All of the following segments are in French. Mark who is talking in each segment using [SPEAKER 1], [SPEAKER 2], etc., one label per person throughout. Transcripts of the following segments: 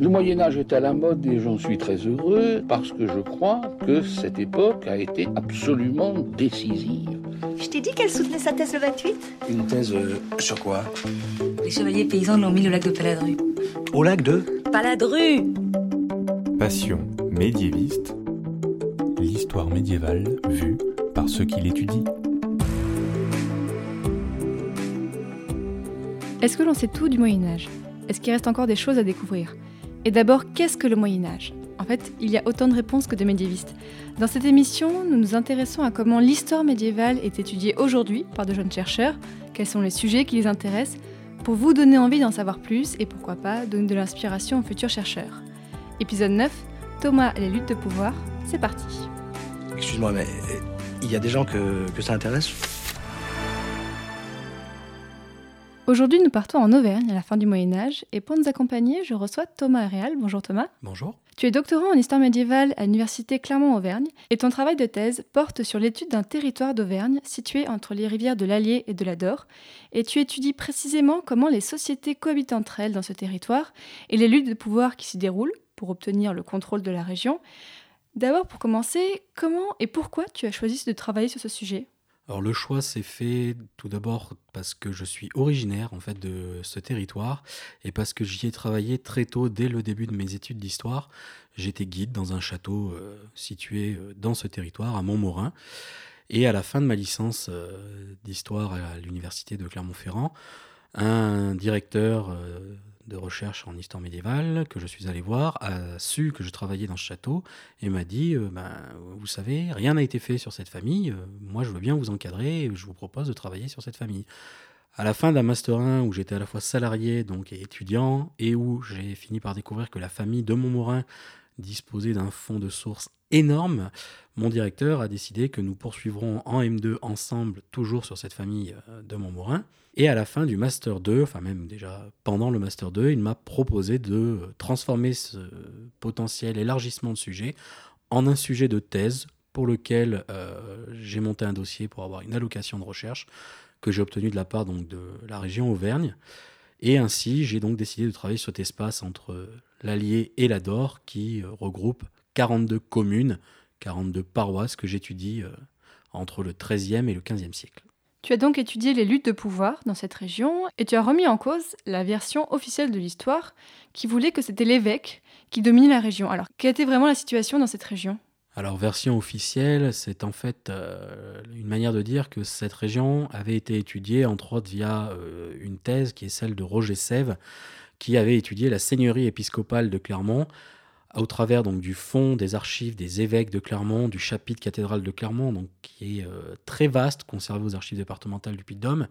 [SPEAKER 1] Le Moyen Âge est à la mode et j'en suis très heureux parce que je crois que cette époque a été absolument décisive.
[SPEAKER 2] Je t'ai dit qu'elle soutenait sa thèse le 28
[SPEAKER 3] Une thèse euh, sur quoi?
[SPEAKER 2] Les chevaliers paysans l'ont mis au lac de Paladru.
[SPEAKER 3] Au lac de?
[SPEAKER 2] Paladru!
[SPEAKER 4] Passion médiéviste, l'histoire médiévale vue par ceux qui l'étudient.
[SPEAKER 5] Est-ce que l'on sait tout du Moyen Âge Est-ce qu'il reste encore des choses à découvrir? Et d'abord, qu'est-ce que le Moyen Âge En fait, il y a autant de réponses que de médiévistes. Dans cette émission, nous nous intéressons à comment l'histoire médiévale est étudiée aujourd'hui par de jeunes chercheurs, quels sont les sujets qui les intéressent, pour vous donner envie d'en savoir plus et pourquoi pas donner de l'inspiration aux futurs chercheurs. Épisode 9, Thomas et les luttes de pouvoir, c'est parti.
[SPEAKER 3] Excuse-moi, mais euh, il y a des gens que, que ça intéresse?
[SPEAKER 5] Aujourd'hui, nous partons en Auvergne à la fin du Moyen Âge et pour nous accompagner, je reçois Thomas Réal. Bonjour Thomas.
[SPEAKER 3] Bonjour.
[SPEAKER 5] Tu es doctorant en histoire médiévale à l'université Clermont-Auvergne et ton travail de thèse porte sur l'étude d'un territoire d'Auvergne situé entre les rivières de l'Allier et de l'Ador et tu étudies précisément comment les sociétés cohabitent entre elles dans ce territoire et les luttes de pouvoir qui s'y déroulent pour obtenir le contrôle de la région. D'abord, pour commencer, comment et pourquoi tu as choisi de travailler sur ce sujet?
[SPEAKER 6] Le choix s'est fait tout d'abord parce que je suis originaire en fait de ce territoire et parce que j'y ai travaillé très tôt dès le début de mes études d'histoire. J'étais guide dans un château euh, situé euh, dans ce territoire à Montmorin et à la fin de ma licence euh, d'histoire à l'université de Clermont-Ferrand, un directeur de recherche en histoire médiévale que je suis allé voir a su que je travaillais dans ce château et m'a dit euh, ben, Vous savez, rien n'a été fait sur cette famille, euh, moi je veux bien vous encadrer et je vous propose de travailler sur cette famille. À la fin d'un Master 1 où j'étais à la fois salarié donc, et étudiant et où j'ai fini par découvrir que la famille de Montmorin disposait d'un fonds de sources énorme, mon directeur a décidé que nous poursuivrons en M2 ensemble, toujours sur cette famille euh, de Montmorin. Et à la fin du Master 2, enfin même déjà pendant le Master 2, il m'a proposé de transformer ce potentiel élargissement de sujet en un sujet de thèse pour lequel euh, j'ai monté un dossier pour avoir une allocation de recherche que j'ai obtenue de la part donc, de la région Auvergne. Et ainsi, j'ai donc décidé de travailler sur cet espace entre l'Allier et l'Ador qui euh, regroupe 42 communes, 42 paroisses que j'étudie euh, entre le XIIIe et le XVe siècle.
[SPEAKER 5] Tu as donc étudié les luttes de pouvoir dans cette région et tu as remis en cause la version officielle de l'histoire qui voulait que c'était l'évêque qui dominait la région. Alors, quelle était vraiment la situation dans cette région?
[SPEAKER 6] Alors, version officielle, c'est en fait euh, une manière de dire que cette région avait été étudiée, entre autres, via euh, une thèse qui est celle de Roger Sève, qui avait étudié la seigneurie épiscopale de Clermont au travers donc du fonds des archives des évêques de Clermont, du chapitre cathédrale de Clermont, donc qui est euh, très vaste, conservé aux archives départementales du Puy-de-Dôme.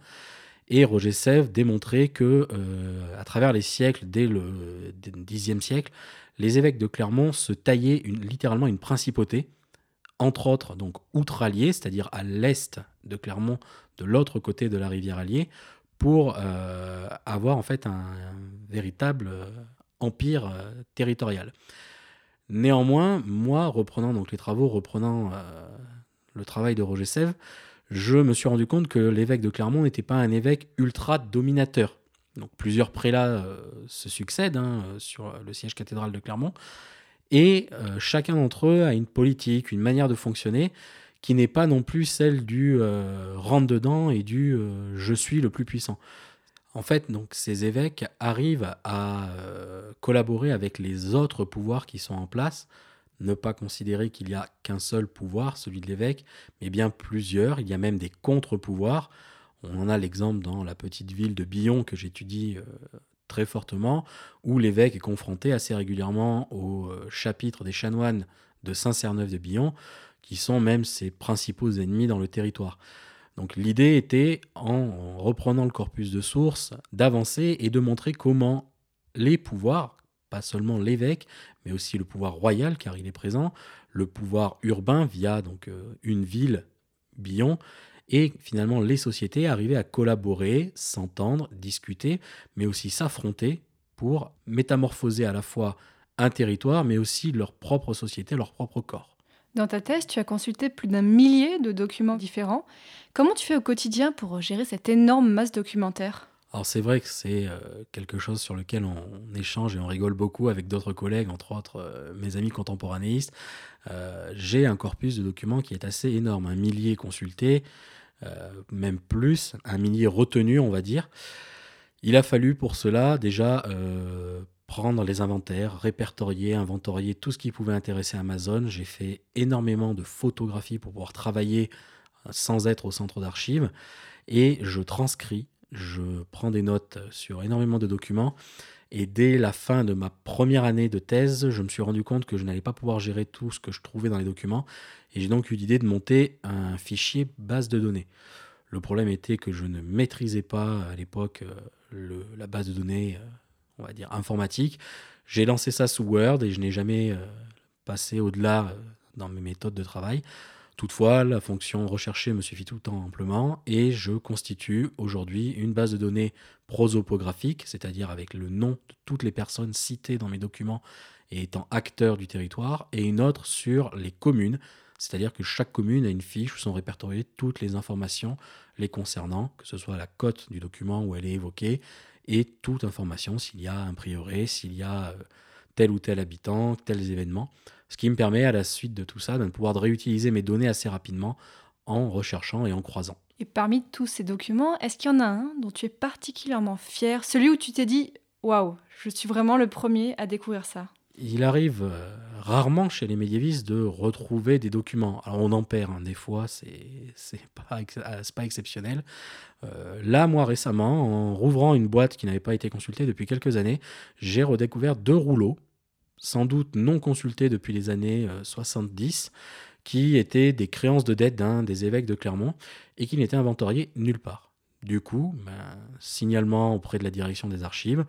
[SPEAKER 6] Et Roger Sèvres démontrait que, euh, à travers les siècles, dès le Xe siècle, les évêques de Clermont se taillaient littéralement une principauté, entre autres donc outre-allier, c'est-à-dire à, l'est de Clermont, de l'autre côté de la rivière Allier, pour euh, avoir en fait un véritable empire territorial. Néanmoins, moi, reprenant donc les travaux, reprenant euh, le travail de Roger Sèvres, je me suis rendu compte que l'évêque de Clermont n'était pas un évêque ultra dominateur. Donc plusieurs prélats euh, se succèdent hein, sur le siège cathédral de Clermont, et euh, chacun d'entre eux a une politique, une manière de fonctionner qui n'est pas non plus celle du rentre dedans et du je suis le plus puissant. En fait, donc, ces évêques arrivent à euh, collaborer avec les autres pouvoirs qui sont en place, ne pas considérer qu'il n'y a qu'un seul pouvoir, celui de l'évêque, mais bien plusieurs. Il y a même des contre-pouvoirs. On en a l'exemple dans la petite ville de Billon que j'étudie euh, très fortement, où l'évêque est confronté assez régulièrement au euh, chapitre des chanoines de Saint-Cerneuf de Billon, qui sont même ses principaux ennemis dans le territoire. Donc l'idée était, en reprenant le corpus de sources, d'avancer et de montrer comment les pouvoirs, pas seulement l'évêque, mais aussi le pouvoir royal, car il est présent, le pouvoir urbain via donc euh, une ville, Billon, et finalement les sociétés arrivaient à collaborer, s'entendre, discuter, mais aussi s'affronter pour métamorphoser à la fois un territoire, mais aussi leur propre société, leur propre corps.
[SPEAKER 5] Dans ta thèse, tu as consulté plus d'un millier de documents différents. Comment tu fais au quotidien pour gérer cette énorme masse documentaire?
[SPEAKER 6] Alors c'est vrai que c'est euh, quelque chose sur lequel on, échange et on rigole beaucoup avec d'autres collègues, entre autres euh, mes amis contemporanéistes. Euh, j'ai un corpus de documents qui est assez énorme, un millier consulté, même plus, un millier retenu, on va dire. Il a fallu pour cela déjà prendre les inventaires, répertorier, inventorier tout ce qui pouvait intéresser Amazon. J'ai fait énormément de photographies pour pouvoir travailler sans être au centre d'archives et je transcris je prends des notes sur énormément de documents. Et dès la fin de ma première année de thèse, je me suis rendu compte que je n'allais pas pouvoir gérer tout ce que je trouvais dans les documents. Et j'ai donc eu l'idée de monter un fichier base de données. Le problème était que je ne maîtrisais pas à l'époque euh, la base de données, euh, on va dire, informatique. J'ai lancé ça sous Word et je n'ai jamais euh, passé au-delà dans mes méthodes de travail. Toutefois, la fonction rechercher me suffit tout le temps amplement et je constitue aujourd'hui une base de données prosopographique, c'est-à-dire avec le nom de toutes les personnes citées dans mes documents et étant acteurs du territoire, et une autre sur les communes, c'est-à-dire que chaque commune a une fiche où sont répertoriées toutes les informations les concernant, que ce soit la cote du document où elle est évoquée, et toute information s'il y a un prieuré, s'il y a euh, tel ou tel habitant, tels événements. Ce qui me permet à la suite de tout ça de pouvoir réutiliser mes données assez rapidement en recherchant et en croisant.
[SPEAKER 5] Et parmi tous ces documents, est-ce qu'il y en a un dont tu es particulièrement fier, celui où tu t'es dit waouh, je suis vraiment le premier à découvrir ça
[SPEAKER 6] il arrive euh, rarement chez les médiévistes de retrouver des documents. Alors on en perd, hein, des fois, c'est pas, euh, pas exceptionnel. Euh, là, moi récemment, en rouvrant une boîte qui n'avait pas été consultée depuis quelques années, j'ai redécouvert deux rouleaux sans doute non consultés depuis les années 70, euh, qui étaient des créances de dette d'un des évêques de Clermont et qui n'étaient inventoriés nulle part. Du coup, ben, signalement auprès de la direction des archives,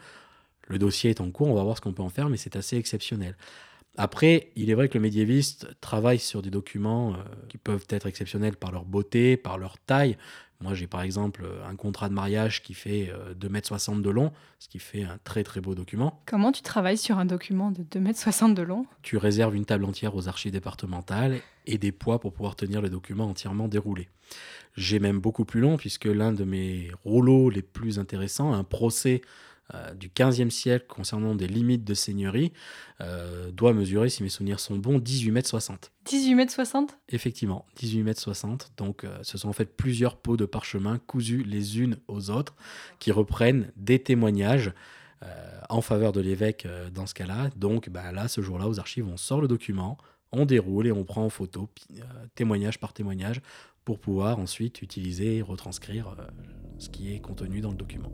[SPEAKER 6] le dossier est en cours, on va voir ce qu'on peut en faire, mais c'est assez exceptionnel. Après, il est vrai que le médiéviste travaille sur des documents euh, qui peuvent être exceptionnels par leur beauté, par leur taille, moi, j'ai par exemple un contrat de mariage qui fait 2,60 euh, m de long, ce qui fait un très très beau document.
[SPEAKER 5] Comment tu travailles sur un document de 2,60 m de long?
[SPEAKER 6] Tu réserves une table entière aux archives départementales et des poids pour pouvoir tenir le document entièrement déroulé. J'ai même beaucoup plus long puisque l'un de mes rouleaux les plus intéressants, un procès euh, du XVe siècle concernant des limites de seigneurie euh, doit mesurer, si mes souvenirs sont bons, 18 mètres 60.
[SPEAKER 5] 18 mètres 60
[SPEAKER 6] Effectivement, 18 mètres 60. Donc euh, ce sont en fait plusieurs pots de parchemin cousus les unes aux autres qui reprennent des témoignages en faveur de l'évêque dans ce cas-là. Donc bah, là, ce jour-là, aux archives, on sort le document, on déroule et on prend en photo, témoignage par témoignage, pour pouvoir ensuite utiliser et retranscrire ce qui est contenu dans le document.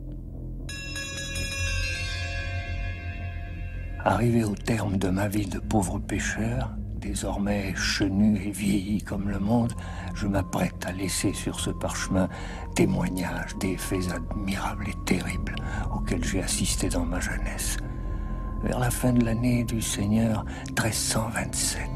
[SPEAKER 7] Arrivé au terme de ma vie de pauvre pêcheur, désormais chenu et vieilli comme le monde, je m'apprête à laisser sur ce parchemin témoignages des faits admirables et terribles auxquels j'ai assisté dans ma jeunesse, vers la fin de l'année du Seigneur 1327.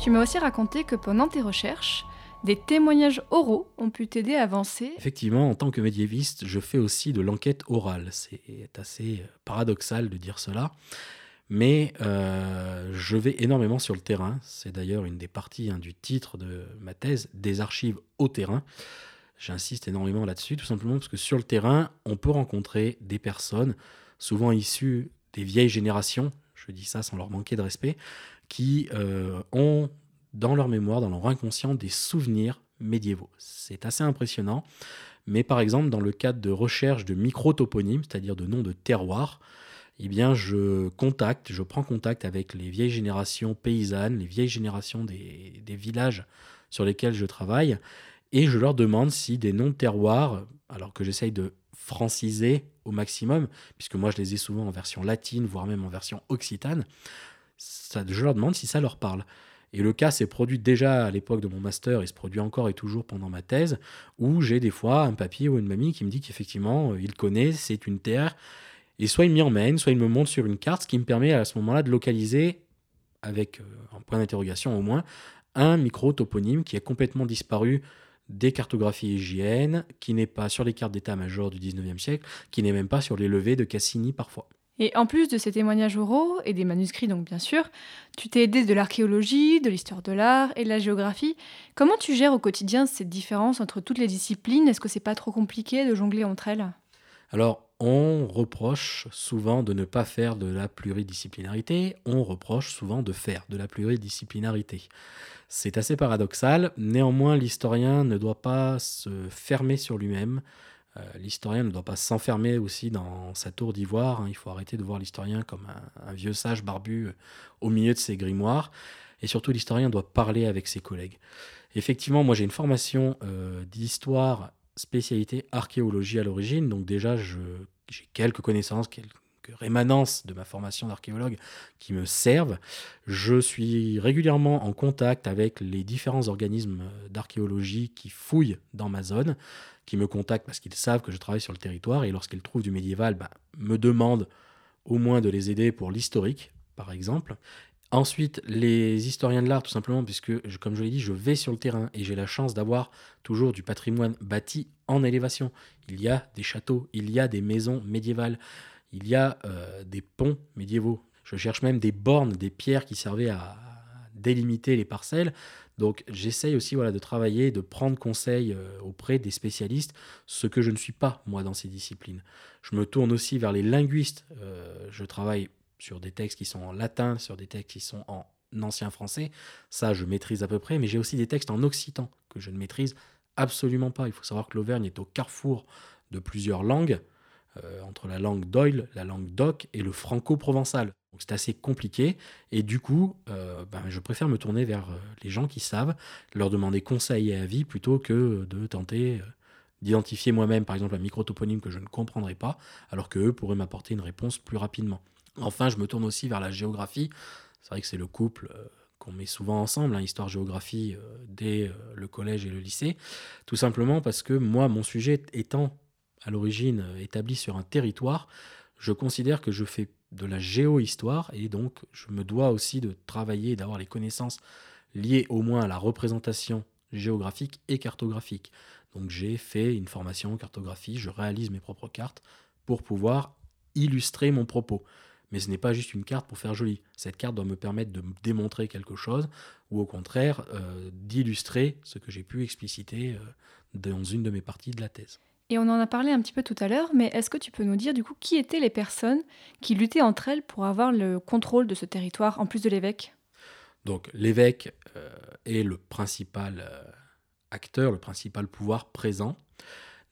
[SPEAKER 5] Tu m'as aussi raconté que pendant tes recherches, des témoignages oraux ont pu t'aider à avancer.
[SPEAKER 6] Effectivement, en tant que médiéviste, je fais aussi de l'enquête orale. C'est assez euh, paradoxal de dire cela. Mais euh, je vais énormément sur le terrain. C'est d'ailleurs une des parties hein, du titre de ma thèse, des archives au terrain. J'insiste énormément là-dessus, tout simplement parce que sur le terrain, on peut rencontrer des personnes, souvent issues des vieilles générations, je dis ça sans leur manquer de respect, qui euh, ont dans leur mémoire, dans leur inconscient, des souvenirs médiévaux. C'est assez impressionnant. Mais par exemple, dans le cadre de recherche de micro-toponymes, c'est-à-dire de noms de terroirs, eh bien, je contacte, je prends contact avec les vieilles générations paysannes, les vieilles générations des, villages sur lesquels je travaille, et je leur demande si des noms de terroirs, alors que j'essaye de franciser au maximum, puisque moi je les ai souvent en version latine, voire même en version occitane, je leur demande si ça leur parle. Et le cas s'est produit déjà à l'époque de mon master, il se produit encore et toujours pendant ma thèse, où j'ai des fois un papier ou une mamie qui me dit qu'effectivement, euh, il connaît, c'est une terre, et soit il m'y emmène, soit il me montre sur une carte, ce qui me permet à ce moment-là de localiser, avec euh, un point d'interrogation au moins, un micro-toponyme qui a complètement disparu des cartographies hygiènes, qui n'est pas sur les cartes d'état-major du 19e siècle, qui n'est même pas sur les levées de Cassini parfois.
[SPEAKER 5] Et en plus de ces témoignages oraux et des manuscrits, donc bien sûr, tu t'es aidé de l'archéologie, de l'histoire de l'art et de la géographie. Comment tu gères au quotidien cette différence entre toutes les disciplines? Est-ce que c'est pas trop compliqué de jongler entre elles?
[SPEAKER 6] Alors, on reproche souvent de ne pas faire de la pluridisciplinarité, on reproche souvent de faire de la pluridisciplinarité. C'est assez paradoxal, néanmoins l'historien ne doit pas se fermer sur lui-même, l'historien ne doit pas s'enfermer aussi dans sa tour d'ivoire. Hein. Il faut arrêter de voir l'historien comme un, vieux sage barbu euh, au milieu de ses grimoires. Et surtout, l'historien doit parler avec ses collègues. Effectivement, moi j'ai une formation euh, d'histoire spécialité archéologie à l'origine. Donc déjà, j'ai quelques connaissances, quelques rémanences de ma formation d'archéologue qui me servent. Je suis régulièrement en contact avec les différents organismes d'archéologie qui fouillent dans ma zone qui me contactent parce qu'ils savent que je travaille sur le territoire et lorsqu'ils trouvent du médiéval, bah, me demandent au moins de les aider pour l'historique, par exemple. Ensuite, les historiens de l'art, tout simplement, puisque, comme je l'ai dit, je vais sur le terrain et j'ai la chance d'avoir toujours du patrimoine bâti en élévation. Il y a des châteaux, il y a des maisons médiévales, il y a euh, des ponts médiévaux. Je cherche même des bornes, des pierres qui servaient à délimiter les parcelles. Donc j'essaye aussi voilà, de travailler, de prendre conseil euh, auprès des spécialistes, ce que je ne suis pas moi dans ces disciplines. Je me tourne aussi vers les linguistes. Euh, je travaille sur des textes qui sont en latin, sur des textes qui sont en ancien français. Ça, je maîtrise à peu près, mais j'ai aussi des textes en occitan que je ne maîtrise absolument pas. Il faut savoir que l'Auvergne est au carrefour de plusieurs langues. Euh, entre la langue d'Oil, la langue d'Oc et le franco-provençal. Donc c'est assez compliqué et du coup, euh, ben, je préfère me tourner vers euh, les gens qui savent, leur demander conseil et avis plutôt que de tenter d'identifier moi-même par exemple un microtoponyme que je ne comprendrai pas, alors qu'eux pourraient m'apporter une réponse plus rapidement. Enfin, je me tourne aussi vers la géographie. C'est vrai que c'est le couple qu'on met souvent ensemble, hein, histoire-géographie, dès le collège et le lycée, tout simplement parce que moi, mon sujet étant à l'origine euh, établi sur un territoire, je considère que je fais de la géohistoire et donc je me dois aussi de travailler et d'avoir les connaissances liées au moins à la représentation géographique et cartographique. Donc j'ai fait une formation en cartographie, je réalise mes propres cartes pour pouvoir illustrer mon propos. Mais ce n'est pas juste une carte pour faire joli. Cette carte doit me permettre de démontrer quelque chose ou au contraire euh, d'illustrer ce que j'ai pu expliciter euh, dans une de mes parties de la thèse.
[SPEAKER 5] Et on en a parlé un petit peu tout à l'heure, mais est-ce que tu peux nous dire du coup qui étaient les personnes qui luttaient entre elles pour avoir le contrôle de ce territoire en plus de l'évêque?
[SPEAKER 6] Donc l'évêque euh, est le principal euh, acteur, le principal pouvoir présent.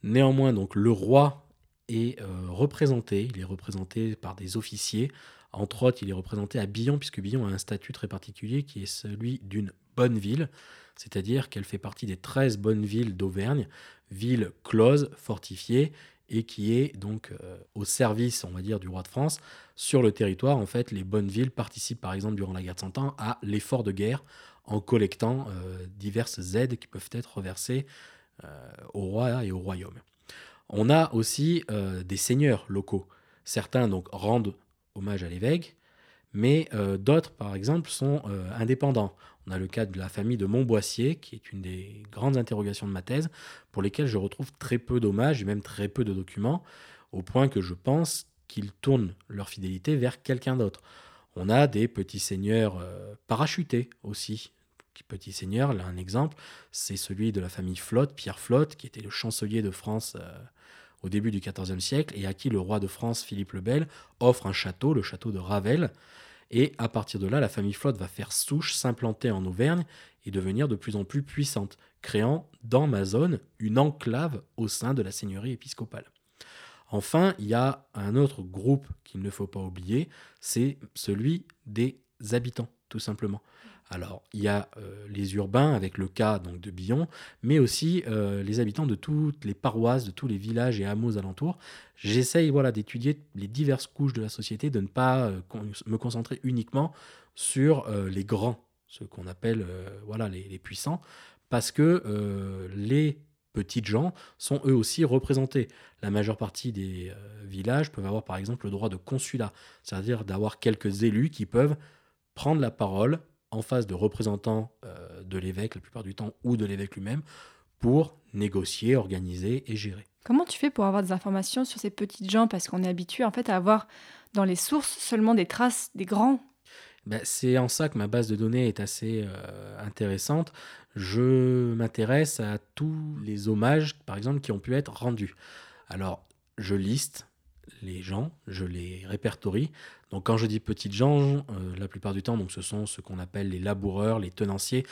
[SPEAKER 6] Néanmoins, donc le roi est euh, représenté, il est représenté par des officiers. Entre autres, il est représenté à Billon, puisque Billon a un statut très particulier qui est celui d'une bonne ville, c'est-à-dire qu'elle fait partie des 13 bonnes villes d'Auvergne, ville close, fortifiée, et qui est donc euh, au service, on va du roi de France. Sur le territoire, en fait, les bonnes villes participent, par exemple, durant la guerre de Cent Ans, à l'effort de guerre en collectant euh, diverses aides qui peuvent être reversées euh, au roi et au royaume. On a aussi des seigneurs locaux. Certains donc rendent hommage à l'évêque, mais d'autres, par exemple, sont indépendants. On a le cas de la famille de Montboissier, qui est une des grandes interrogations de ma thèse, pour lesquelles je retrouve très peu d'hommages et même très peu de documents, au point que je pense qu'ils tournent leur fidélité vers quelqu'un d'autre. On a des petits seigneurs euh, parachutés aussi. Petit seigneur, là un exemple, c'est celui de la famille Flotte, Pierre Flotte, qui était le chancelier de France euh, au début du XIVe siècle et à qui le roi de France, Philippe le Bel, offre un château, le château de Ravel, et à partir de là, la famille Flotte va faire souche, s'implanter en Auvergne et devenir de plus en plus puissante, créant dans ma zone une enclave au sein de la seigneurie épiscopale. Enfin, il y a un autre groupe qu'il ne faut pas oublier, c'est celui des habitants, tout simplement. Alors, il y a euh, les urbains avec le cas de Billon, mais aussi euh, les habitants de toutes les paroisses, de tous les villages et hameaux alentours. J'essaye voilà, d'étudier les diverses couches de la société, de ne pas euh, me concentrer uniquement sur les grands, ce qu'on appelle voilà, les, les, puissants, parce que les petites gens sont eux aussi représentés. La majeure partie des villages peuvent avoir par exemple le droit de consulat, c'est-à-dire d'avoir quelques élus qui peuvent prendre la parole en face de représentants euh, de l'évêque la plupart du temps ou de l'évêque lui-même pour négocier, organiser et gérer.
[SPEAKER 5] Comment tu fais pour avoir des informations sur ces petites gens? Parce qu'on est habitué en fait à avoir dans les sources seulement des traces des grands.
[SPEAKER 6] Ben, c'est en ça que ma base de données est assez euh, intéressante. Je m'intéresse à tous les hommages, par exemple, qui ont pu être rendus. Alors, je liste les gens, je les répertorie. Donc quand je dis petites gens, euh, la plupart du temps, donc ce sont ce qu'on appelle les laboureurs, les tenanciers,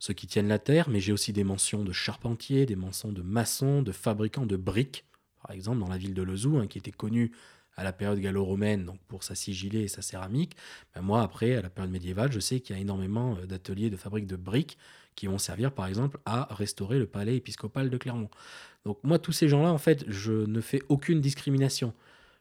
[SPEAKER 6] ceux qui tiennent la terre, mais j'ai aussi des mentions de charpentiers, des mentions de maçons, de fabricants de briques, par exemple dans la ville de Lezou, hein, qui était connue à la période gallo-romaine donc pour sa sigillée et sa céramique. Ben moi, après, à la période médiévale, je sais qu'il y a énormément euh, d'ateliers de fabrique de briques qui vont servir, par exemple, à restaurer le palais épiscopal de Clermont. Donc moi, tous ces gens-là, en fait, je ne fais aucune discrimination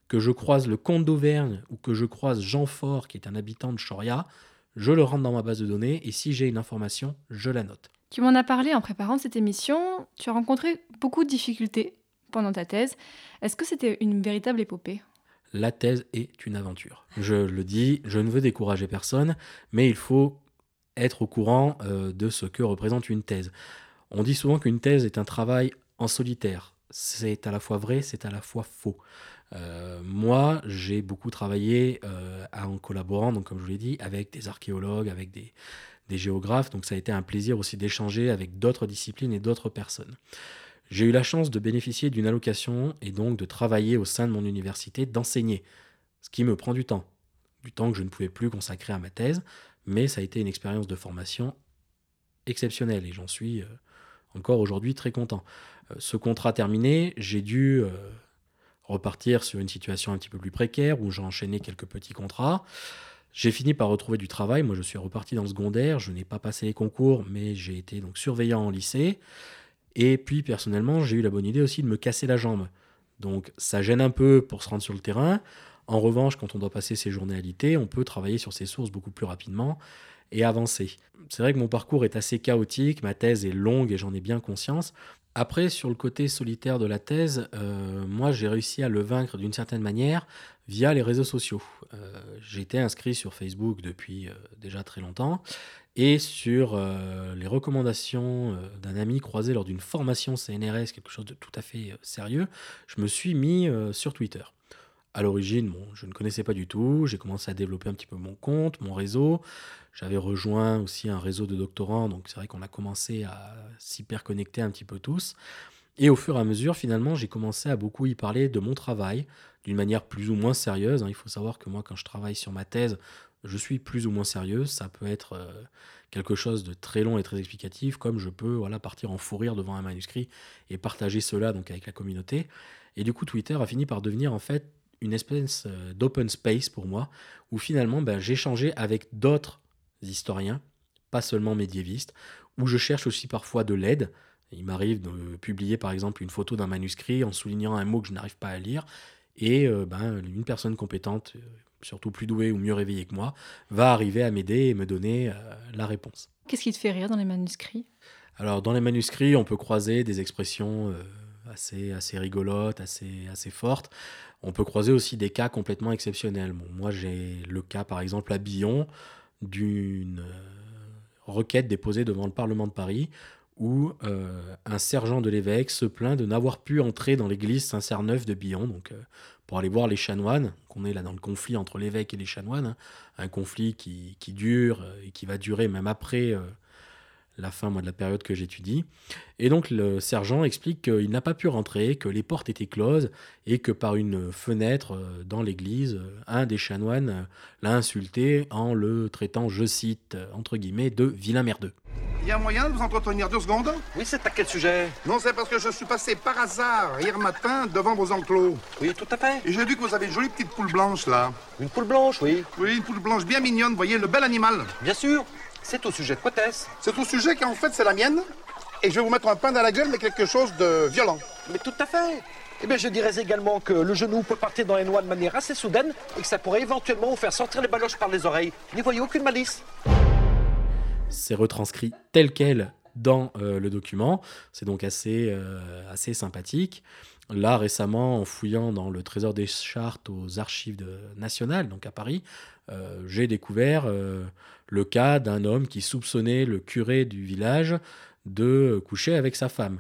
[SPEAKER 6] que je croise le comte d'Auvergne ou que je croise Jean Fort, qui est un habitant de Choria, je le rentre dans ma base de données et si j'ai une information, je la note.
[SPEAKER 5] Tu m'en as parlé en préparant cette émission, tu as rencontré beaucoup de difficultés pendant ta thèse. Est-ce que c'était une véritable épopée?
[SPEAKER 6] La thèse est une aventure. Je le dis, je ne veux décourager personne, mais il faut être au courant euh, de ce que représente une thèse. On dit souvent qu'une thèse est un travail en solitaire. C'est à la fois vrai, c'est à la fois faux. Euh, moi, j'ai beaucoup travaillé euh, en collaborant, donc comme je vous l'ai dit, avec des archéologues, avec des, géographes. Donc ça a été un plaisir aussi d'échanger avec d'autres disciplines et d'autres personnes. J'ai eu la chance de bénéficier d'une allocation et donc de travailler au sein de mon université, d'enseigner, ce qui me prend du temps, du temps que je ne pouvais plus consacrer à ma thèse, mais ça a été une expérience de formation exceptionnelle et j'en suis euh, encore aujourd'hui très content. ce contrat terminé, j'ai dû repartir sur une situation un petit peu plus précaire où j'ai enchaîné quelques petits contrats. J'ai fini par retrouver du travail. Moi, je suis reparti dans le secondaire. Je n'ai pas passé les concours, mais j'ai été donc surveillant en lycée. Et puis, personnellement, j'ai eu la bonne idée aussi de me casser la jambe. Donc, ça gêne un peu pour se rendre sur le terrain. En revanche, quand on doit passer ses journées à on peut travailler sur ses sources beaucoup plus rapidement et avancer. C'est vrai que mon parcours est assez chaotique, ma thèse est longue et j'en ai bien conscience. Après, sur le côté solitaire de la thèse, euh, moi j'ai réussi à le vaincre d'une certaine manière via les réseaux sociaux. Euh, été inscrit sur Facebook depuis euh, déjà très longtemps et sur les recommandations d'un ami croisé lors d'une formation CNRS, quelque chose de tout à fait sérieux, je me suis mis sur Twitter. À l'origine, bon, je ne connaissais pas du tout, j'ai commencé à développer un petit peu mon compte, mon réseau, j'avais rejoint aussi un réseau de doctorants, donc c'est vrai qu'on a commencé à s'hyper-connecter un petit peu tous. Et au fur et à mesure, finalement, j'ai commencé à beaucoup y parler de mon travail, d'une manière plus ou moins sérieuse. Hein. Il faut savoir que moi, quand je travaille sur ma thèse, je suis plus ou moins sérieux. Ça peut être euh, quelque chose de très long et très explicatif, comme je peux voilà, partir en fou rire devant un manuscrit et partager cela donc, avec la communauté. Et du coup, Twitter a fini par devenir en fait une espèce euh, d'open space pour moi, où finalement ben, j'échangeais avec d'autres historiens, pas seulement médiévistes, où je cherche aussi parfois de l'aide. Il m'arrive de publier par exemple une photo d'un manuscrit en soulignant un mot que je n'arrive pas à lire, et euh, ben, une personne compétente, euh, surtout plus douée ou mieux réveillée que moi, va arriver à m'aider et me donner euh, la réponse.
[SPEAKER 5] Qu'est-ce qui te fait rire dans les manuscrits?
[SPEAKER 6] Alors dans les manuscrits, on peut croiser des expressions assez, assez assez, assez. On peut croiser aussi des cas complètement exceptionnels. moi j'ai le cas par exemple à Billon d'une euh, requête déposée devant le Parlement de Paris où euh, un sergent de l'évêque se plaint de n'avoir pu entrer dans l'église Saint-Cerneuf de Billon, donc euh, pour aller voir les chanoines, qu'on est là dans le conflit entre l'évêque et les chanoines, hein. un conflit qui, qui, dure et qui va durer même après la fin moi, de la période que j'étudie. Et donc le sergent explique qu'il n'a pas pu rentrer, que les portes étaient closes et que par une fenêtre euh, dans l'église, euh, un des chanoines euh, l'a insulté en le traitant, je cite, entre guillemets, de vilain merdeux.
[SPEAKER 8] Il y a moyen de vous entretenir deux secondes?
[SPEAKER 9] Oui, c'est à quel sujet?
[SPEAKER 8] Non, c'est parce que je suis passé par hasard hier matin devant vos enclos.
[SPEAKER 9] Oui, tout à fait.
[SPEAKER 8] Et j'ai vu que vous avez une jolie petite poule blanche là.
[SPEAKER 9] Une poule blanche, oui.
[SPEAKER 8] Oui, une poule blanche bien mignonne, vous voyez, le bel animal.
[SPEAKER 9] Bien sûr. C'est au sujet de quoi est-ce
[SPEAKER 8] C'est au sujet qu'en fait c'est la mienne. Et je vais vous mettre un pain dans la gueule, mais quelque chose de violent.
[SPEAKER 9] Mais tout à fait. Eh bien, je dirais également que le genou peut partir dans les noix de manière assez soudaine et que ça pourrait éventuellement vous faire sortir les baloches par les oreilles. N'y voyez aucune malice.
[SPEAKER 6] C'est retranscrit tel quel dans euh, le document. C'est donc assez, euh, assez sympathique. Là, récemment, en fouillant dans le trésor des chartes aux archives nationales, donc à Paris, euh, j'ai découvert le cas d'un homme qui soupçonnait le curé du village de coucher avec sa femme.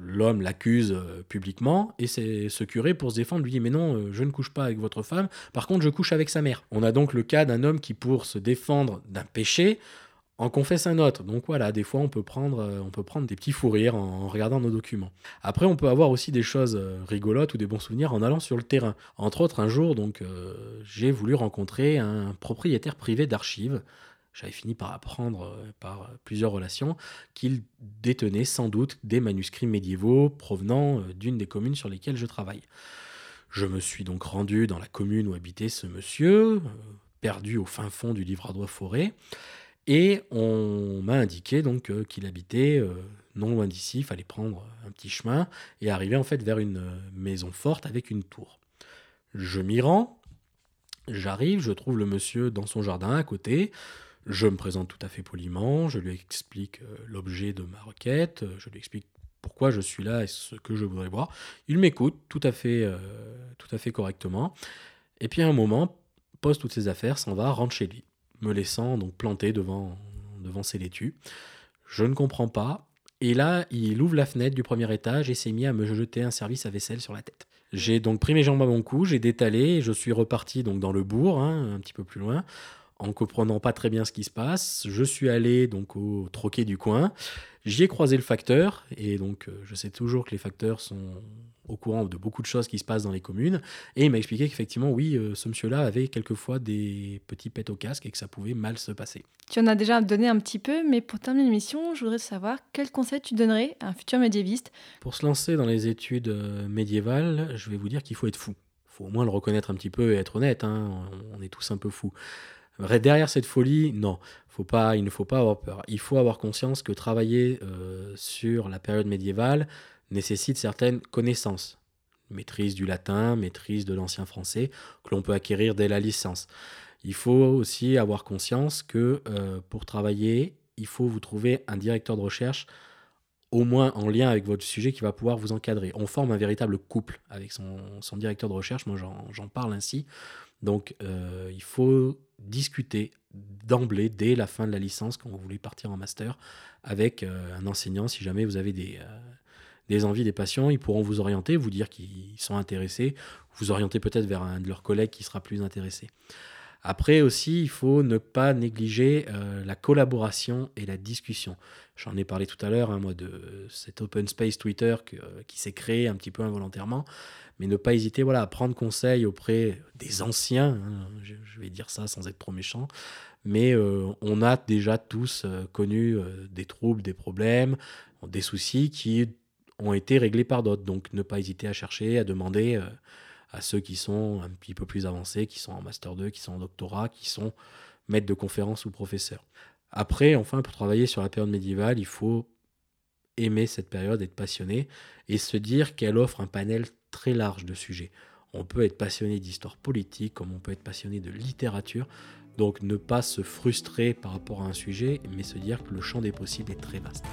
[SPEAKER 6] L'homme l'accuse euh, publiquement et c'est ce curé pour se défendre lui dit mais non euh, je ne couche pas avec votre femme par contre je couche avec sa mère. On a donc le cas d'un homme qui pour se défendre d'un péché en confesse un autre. Donc voilà, des fois on peut prendre, euh, on peut prendre des petits fous rires en, regardant nos documents. Après on peut avoir aussi des choses rigolotes ou des bons souvenirs en allant sur le terrain. Entre autres un jour donc j'ai voulu rencontrer un propriétaire privé d'archives j'avais fini par apprendre euh, par plusieurs relations qu'il détenait sans doute des manuscrits médiévaux provenant euh, d'une des communes sur lesquelles je travaille. Je me suis donc rendu dans la commune où habitait ce monsieur, euh, perdu au fin fond du livradois forêt, et on m'a indiqué donc qu'il habitait non loin d'ici, il fallait prendre un petit chemin et arriver en fait vers une maison forte avec une tour. Je m'y rends, j'arrive, je trouve le monsieur dans son jardin à côté, je me présente tout à fait poliment, je lui explique euh, l'objet de ma requête, euh, je lui explique pourquoi je suis là et ce que je voudrais voir. Il m'écoute tout euh, tout à fait correctement. Et puis à un moment, pose toutes ses affaires, s'en va, rentre chez lui, me laissant donc planté devant, devant ses laitues. Je ne comprends pas. Et là, il ouvre la fenêtre du premier étage et s'est mis à me jeter un service à vaisselle sur la tête. J'ai donc pris mes jambes à mon cou, j'ai détalé je suis reparti donc dans le bourg, hein, un petit peu plus loin, en comprenant pas très bien ce qui se passe. Je suis allé donc au troquet du coin. J'y ai croisé le facteur et donc euh, je sais toujours que les facteurs sont au courant de beaucoup de choses qui se passent dans les communes et il m'a expliqué qu'effectivement oui euh, ce monsieur-là avait quelquefois des petits pets au casque et que ça pouvait mal se passer.
[SPEAKER 5] Tu en as déjà donné un petit peu mais pour terminer l'émission je voudrais savoir quel conseil tu donnerais à un futur médiéviste
[SPEAKER 6] Pour se lancer dans les études euh, médiévales je vais vous dire qu'il faut être fou. Il faut au moins le reconnaître un petit peu et être honnête, hein. on est tous un peu fous. Derrière cette folie, non, faut pas, il ne faut pas avoir peur. Il faut avoir conscience que travailler euh, sur la période médiévale nécessite certaines connaissances. Maîtrise du latin, maîtrise de l'ancien français, que l'on peut acquérir dès la licence. Il faut aussi avoir conscience que euh, pour travailler, il faut vous trouver un directeur de recherche au moins en lien avec votre sujet qui va pouvoir vous encadrer. On forme un véritable couple avec son, directeur de recherche, moi j'en parle ainsi. Donc euh, il faut discuter d'emblée, dès la fin de la licence, quand vous voulez partir en master, avec euh, un enseignant, si jamais vous avez des, des envies, des passions, ils pourront vous orienter, vous dire qu'ils sont intéressés, vous orienter peut-être vers un de leurs collègues qui sera plus intéressé. Après aussi, il faut ne pas négliger euh, la collaboration et la discussion. J'en ai parlé tout à l'heure, hein, moi, de cet open space Twitter qui s'est créé un petit peu involontairement mais ne pas hésiter voilà, à prendre conseil auprès des anciens, hein, je, vais dire ça sans être trop méchant, mais euh, on a déjà tous euh, connu euh, des troubles, des problèmes, des soucis qui ont été réglés par d'autres. Donc ne pas hésiter à chercher, à demander à ceux qui sont un petit peu plus avancés, qui sont en master 2, qui sont en doctorat, qui sont maîtres de conférences ou professeurs. Après, enfin, pour travailler sur la période médiévale, il faut aimer cette période, être passionné et se dire qu'elle offre un panel très large de sujets. On peut être passionné d'histoire politique comme on peut être passionné de littérature. Donc ne pas se frustrer par rapport à un sujet, mais se dire que le champ des possibles est très vaste.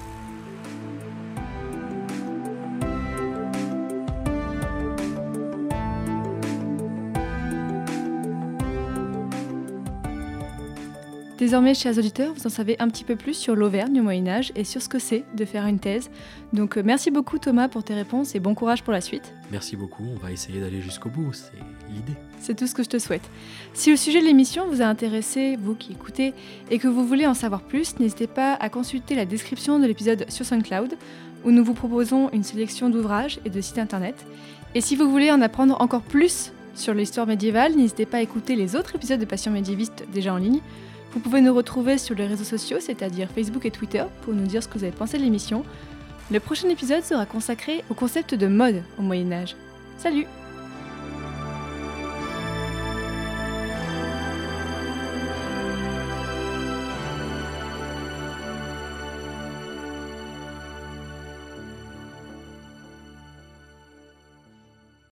[SPEAKER 5] Désormais, chers auditeurs, vous en savez un petit peu plus sur l'Auvergne au Moyen Âge et sur ce que c'est de faire une thèse. Donc euh, merci beaucoup Thomas pour tes réponses et bon courage pour la suite.
[SPEAKER 6] Merci beaucoup, on va essayer d'aller jusqu'au bout, c'est l'idée.
[SPEAKER 5] C'est tout ce que je te souhaite. Si le sujet de l'émission vous a intéressé, vous qui écoutez, et que vous voulez en savoir plus, n'hésitez pas à consulter la description de l'épisode sur SoundCloud, où nous vous proposons une sélection d'ouvrages et de sites internet. Et si vous voulez en apprendre encore plus sur l'histoire médiévale, n'hésitez pas à écouter les autres épisodes de Passion médiéviste déjà en ligne. Vous pouvez nous retrouver sur les réseaux sociaux, c'est-à-dire Facebook et Twitter, pour nous dire ce que vous avez pensé de l'émission. Le prochain épisode sera consacré au concept de mode au Moyen Âge. Salut